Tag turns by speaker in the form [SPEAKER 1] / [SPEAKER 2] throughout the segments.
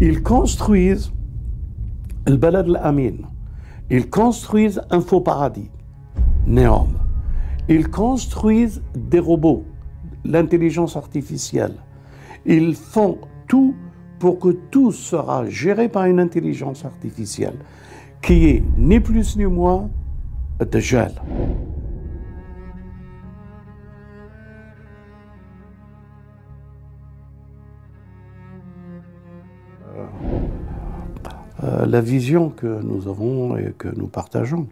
[SPEAKER 1] ils construisent le Balad al-Amin. Ils construisent un faux paradis, Néom. Ils construisent des robots, l'intelligence artificielle. Ils font tout pour que tout sera géré par une intelligence artificielle qui est ni plus ni moins de la vision que nous avons et que nous partageons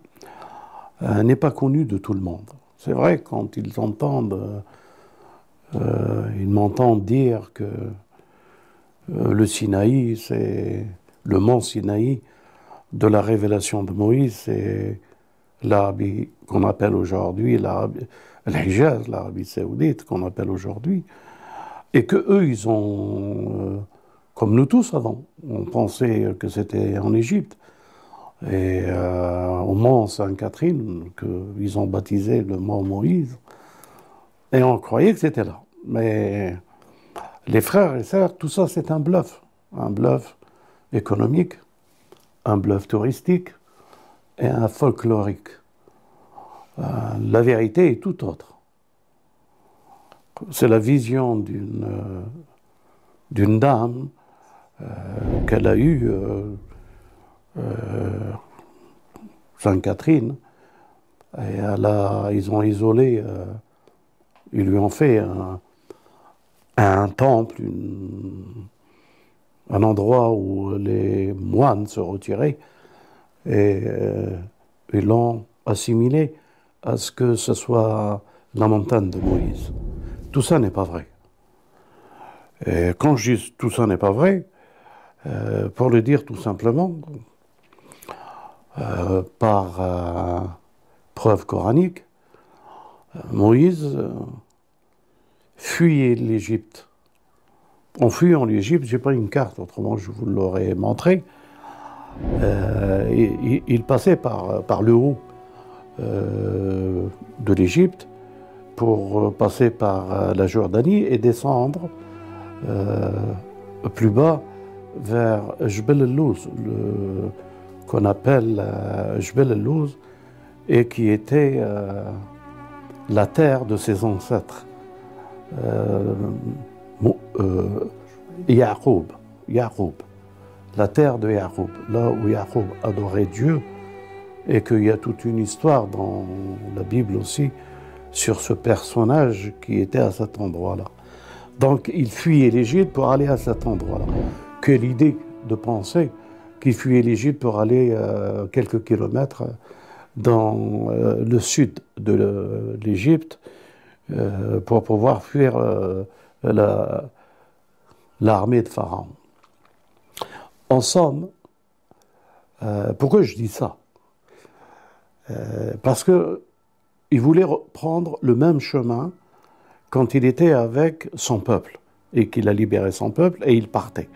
[SPEAKER 1] euh, n'est pas connue de tout le monde. C'est vrai, quand ils entendent, euh, ils m'entendent dire que le Sinaï, c'est le mont Sinaï de la révélation de Moïse, c'est l'Arabie qu'on appelle aujourd'hui l'Arabie, l'Arabie saoudite qu'on appelle aujourd'hui, et que eux, ils ont comme nous tous avant. On pensait que c'était en Égypte. Et euh, au Mont Sainte-Catherine, qu'ils ont baptisé le Mont Moïse. Et on croyait que c'était là. Mais les frères et sœurs, tout ça, c'est un bluff. Un bluff économique, un bluff touristique et un folklorique. Euh, la vérité est tout autre. C'est la vision d'une euh, dame qu'elle a eue, euh, euh, Sainte-Catherine. Et ils ont isolé, ils lui ont fait un, temple, un endroit où les moines se retiraient, et ils l'ont assimilé à ce que ce soit la montagne de Moïse. Tout ça n'est pas vrai. Et quand je dis tout ça n'est pas vrai, euh, pour le dire tout simplement, euh, par euh, preuve coranique, Moïse fuyait l'Égypte. En fuyant l'Égypte, j'ai pas une carte, autrement je vous l'aurais montré. Il, passait par, par le haut de l'Égypte pour passer par la Jordanie et descendre plus bas vers Jbel el-Louz, qu'on appelle euh, Jbel el-Louz, et qui était euh, la terre de ses ancêtres. Euh, euh Yacoub, la terre de Yacoub, là où Yacoub adorait Dieu, et qu'il y a toute une histoire dans la Bible aussi sur ce personnage qui était à cet endroit-là. Donc il fuyait l'Égypte pour aller à cet endroit-là que l'idée de penser qu'il fuyait l'Égypte pour aller euh, quelques kilomètres dans euh, le sud de l'Égypte euh, pour pouvoir fuir l'armée de Pharaon. En somme, pourquoi je dis ça? Parce que il voulait prendre le même chemin quand il était avec son peuple et qu'il a libéré son peuple et il partait.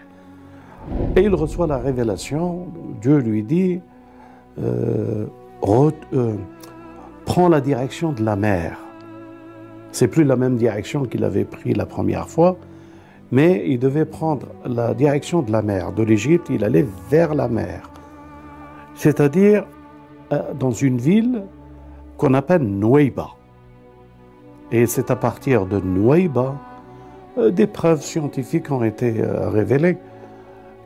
[SPEAKER 1] Et il reçoit la révélation, Dieu lui dit, euh, euh, prends la direction de la mer. C'est plus la même direction qu'il avait pris la première fois, mais il devait prendre la direction de la mer. De l'Égypte, il allait vers la mer. C'est-à-dire euh, dans une ville qu'on appelle Nouéba. Et c'est à partir de Nouéba des preuves scientifiques ont été révélées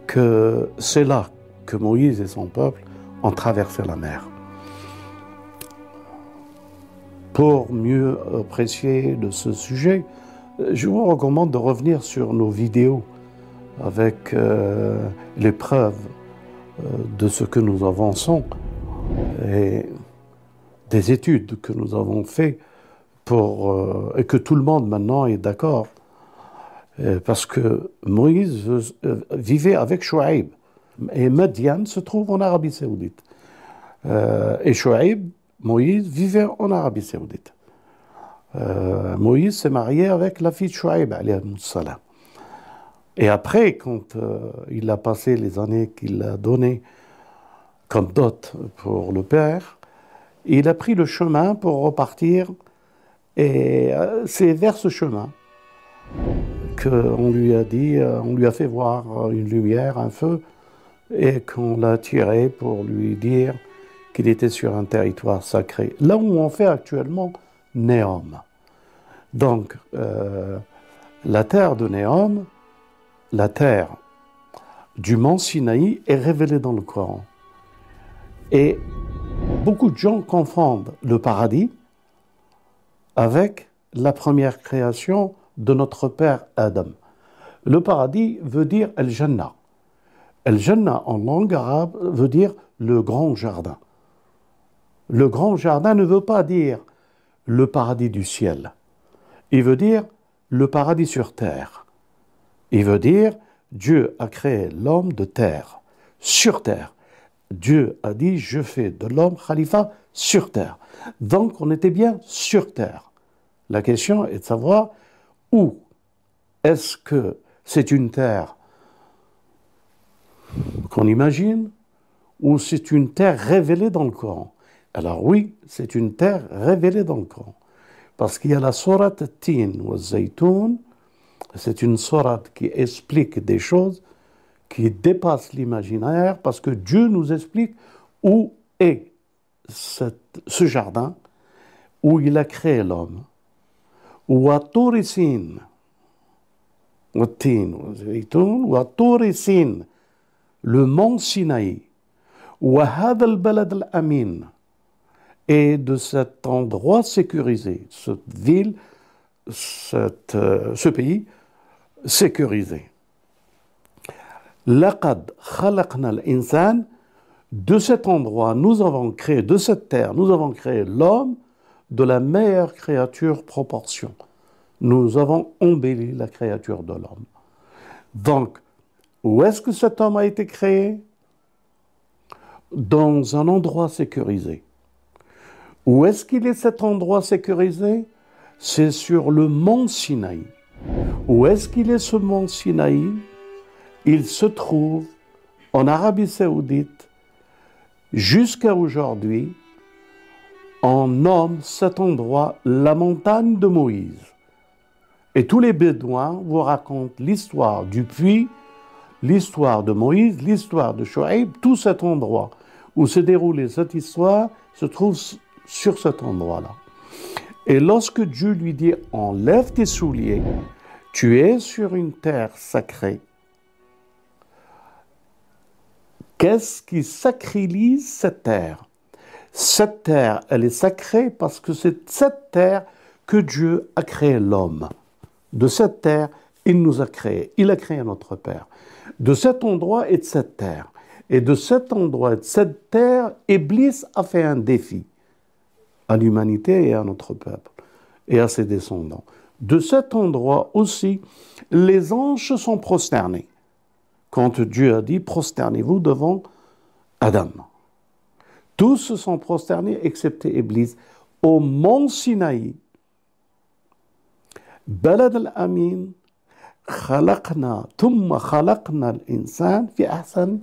[SPEAKER 1] que c'est là que Moïse et son peuple ont traversé la mer. Pour mieux apprécier de ce sujet, je vous recommande de revenir sur nos vidéos avec euh, les preuves euh, de ce que nous avançons et des études que nous avons faites pour, euh, et que tout le monde maintenant est d'accord parce que Moïse euh, vivait avec Chouaïb. Et Madian se trouve en Arabie Saoudite. Euh, et Chouaïb, Moïse, vivait en Arabie Saoudite. Moïse s'est marié avec la fille de Chouaïb, salam. Et après, quand il a passé les années qu'il a données comme dot pour le père, il a pris le chemin pour repartir. Et c'est vers ce chemin qu'on lui a dit, euh, on lui a fait voir une lumière, un feu, et qu'on l'a tiré pour lui dire qu'il était sur un territoire sacré. Là où on fait actuellement Néom. Donc, euh, la terre de Néom, la terre du mont Sinaï est révélée dans le Coran. Et beaucoup de gens confondent le paradis avec la première création de notre père Adam. Le paradis veut dire El-Jannah. El-Jannah en langue arabe veut dire le grand jardin. Le grand jardin ne veut pas dire le paradis du ciel. Il veut dire le paradis sur terre. Il veut dire Dieu a créé l'homme de terre, sur terre. Dieu a dit je fais de l'homme khalifa sur terre. Donc on était bien sur terre. La question est de savoir où est-ce que c'est une terre qu'on imagine ou c'est une terre révélée dans le Coran? Alors oui, c'est une terre révélée dans le Coran. Parce qu'il y a la sourate Tin ou Zaytoun, c'est une sourate qui explique des choses qui dépassent l'imaginaire, parce que Dieu nous explique où est ce jardin, où il a créé l'homme. Ou à Tourisin, le mont Sinaï, ou à Hadal Balad al-Amin, et de cet endroit sécurisé, cette ville, euh, ce pays sécurisé. Laqad khalaqna al-insan, de cet endroit, nous avons créé, de cette terre, nous avons créé l'homme de la meilleure créature proportion. Nous avons embelli la créature de l'homme. Donc, où est-ce que cet homme a été créé? Dans un endroit sécurisé. Où est-ce qu'il est cet endroit sécurisé? C'est sur le mont Sinaï. Où est-ce qu'il est ce mont Sinaï? Il se trouve en Arabie saoudite jusqu'à aujourd'hui. On nomme cet endroit la montagne de Moïse. Et tous les Bédouins vous racontent l'histoire du puits, l'histoire de Moïse, l'histoire de Shoaib, tout cet endroit où s'est déroulée cette histoire se trouve sur cet endroit-là. Et lorsque Dieu lui dit enlève tes souliers, tu es sur une terre sacrée. Qu'est-ce qui sacralise cette terre? Cette terre, elle est sacrée parce que c'est cette terre que Dieu a créé l'homme. De cette terre, il nous a créés. Il a créé notre Père. De cet endroit et de cette terre. Et de cet endroit et de cette terre, Iblis a fait un défi à l'humanité et à notre peuple et à ses descendants. De cet endroit aussi, les anges sont prosternés. Quand Dieu a dit prosternez-vous devant Adam. Tous se sont prosternés excepté Iblis au mont Sinaï. fi ahsan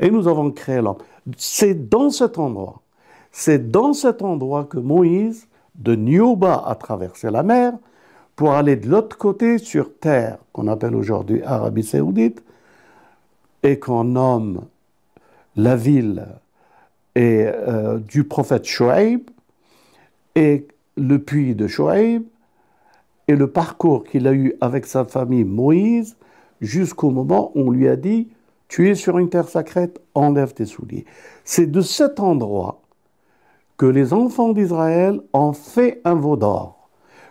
[SPEAKER 1] Et nous avons créé l'homme. C'est dans cet endroit c'est dans cet endroit que Moïse, de Nioba, a traversé la mer pour aller de l'autre côté sur terre, qu'on appelle aujourd'hui Arabie saoudite, et qu'on nomme la ville et, euh, du prophète Shoaib, et le puits de Shoaib, et le parcours qu'il a eu avec sa famille Moïse, jusqu'au moment où on lui a dit, tu es sur une terre sacrée, enlève tes souliers. C'est de cet endroit que les enfants d'Israël ont fait un veau d'or.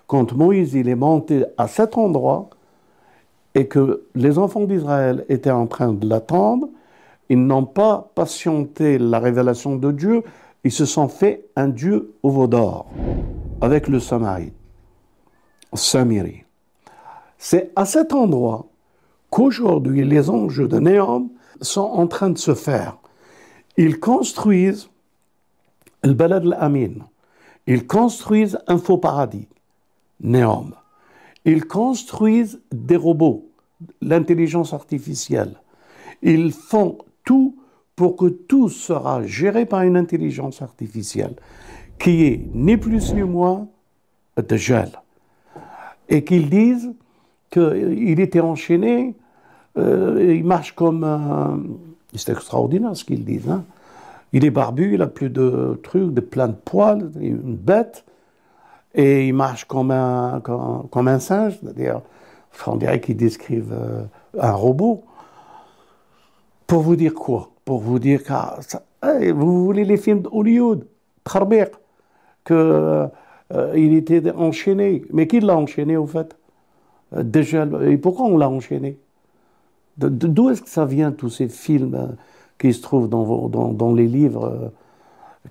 [SPEAKER 1] Quand Moïse il est monté à cet endroit et que les enfants d'Israël étaient en train de l'attendre, ils n'ont pas patienté la révélation de Dieu, ils se sont fait un Dieu au veau d'or avec le Samari, Samiri. C'est à cet endroit qu'aujourd'hui les anges de Néom sont en train de se faire. Ils construisent le balad al-amin. Ils construisent un faux paradis, Néom. Ils construisent des robots, l'intelligence artificielle. Ils font tout pour que tout sera géré par une intelligence artificielle qui est ni plus ni moins de gel. Et qu'ils disent qu'il était enchaîné, euh, il marche comme un... C'est extraordinaire ce qu'ils disent. Hein. Il est barbu, il a plus de trucs, de plein de poils, une bête, et il marche comme un, comme, un singe, c'est-à-dire, on dirait qu'ils décrivent euh, un robot. Pour vous dire quoi? Pour vous dire que vous voulez les films d'Hollywood, Tarbir, qu'il euh, était enchaîné. Mais qui l'a enchaîné au fait? Euh, Déjà, et pourquoi on l'a enchaîné? D'où est-ce que ça vient tous ces films qui se trouvent dans, dans, dans les livres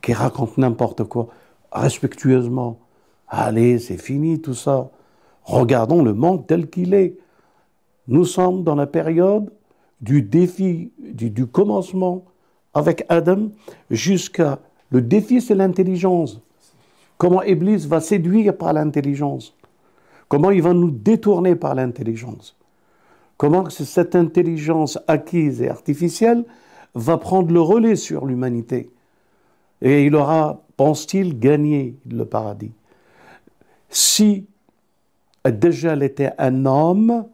[SPEAKER 1] qui racontent n'importe quoi? Respectueusement, Allez, c'est fini tout ça. Regardons le monde tel qu'il est. Nous sommes dans la période du défi, du, commencement avec Adam jusqu'à... Le défi, c'est l'intelligence. Comment Iblis va séduire par l'intelligence. Comment il va nous détourner par l'intelligence. Comment cette intelligence acquise et artificielle va prendre le relais sur l'humanité. Et il aura, pense-t-il, gagné le paradis si Dajjal était un homme,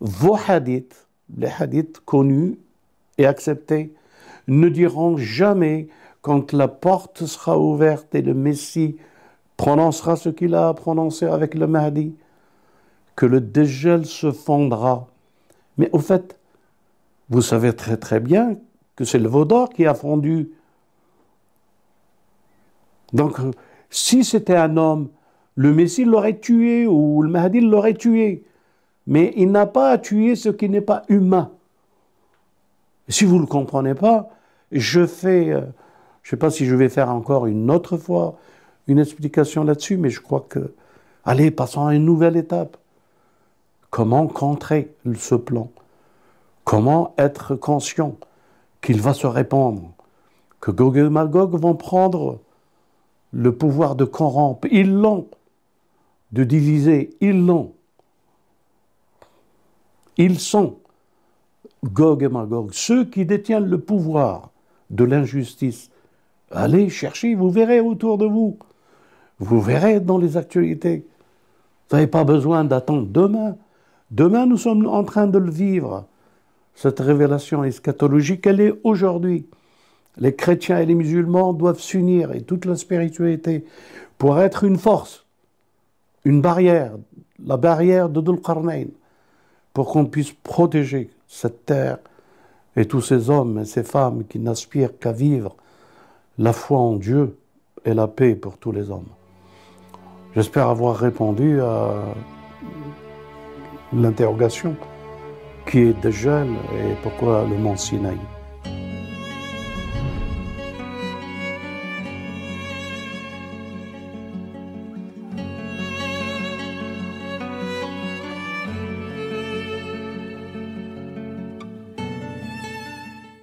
[SPEAKER 1] vos hadiths, les hadiths connus et acceptés, ne diront jamais quand la porte sera ouverte et le Messie prononcera ce qu'il a prononcé avec le Mahdi, que le Dajjal se fondra. Mais au fait, vous savez très très bien que c'est le Vaudor qui a fondu. Donc, si c'était un homme le Messie l'aurait tué ou le Mahdi l'aurait tué. Mais il n'a pas à tuer ce qui n'est pas humain. Si vous ne le comprenez pas, je fais, euh, je ne sais pas si je vais faire encore une autre fois une explication là-dessus, mais je crois que, allez, passons à une nouvelle étape. Comment contrer ce plan? Comment être conscient qu'il va se répandre Que Gog et Magog vont prendre le pouvoir de corrompre? Ils l'ont de diviser, ils l'ont. Ils sont, Gog et Magog, ceux qui détiennent le pouvoir de l'injustice. Allez chercher, vous verrez autour de vous. Vous verrez dans les actualités. Vous n'avez pas besoin d'attendre demain. Demain, nous sommes en train de le vivre. Cette révélation eschatologique, elle est aujourd'hui. Les chrétiens et les musulmans doivent s'unir et toute la spiritualité pour être une force une barrière, la barrière de Dul pour qu'on puisse protéger cette terre et tous ces hommes et ces femmes qui n'aspirent qu'à vivre la foi en Dieu et la paix pour tous les hommes. J'espère avoir répondu à l'interrogation qui est de et pourquoi le mont Sinaï.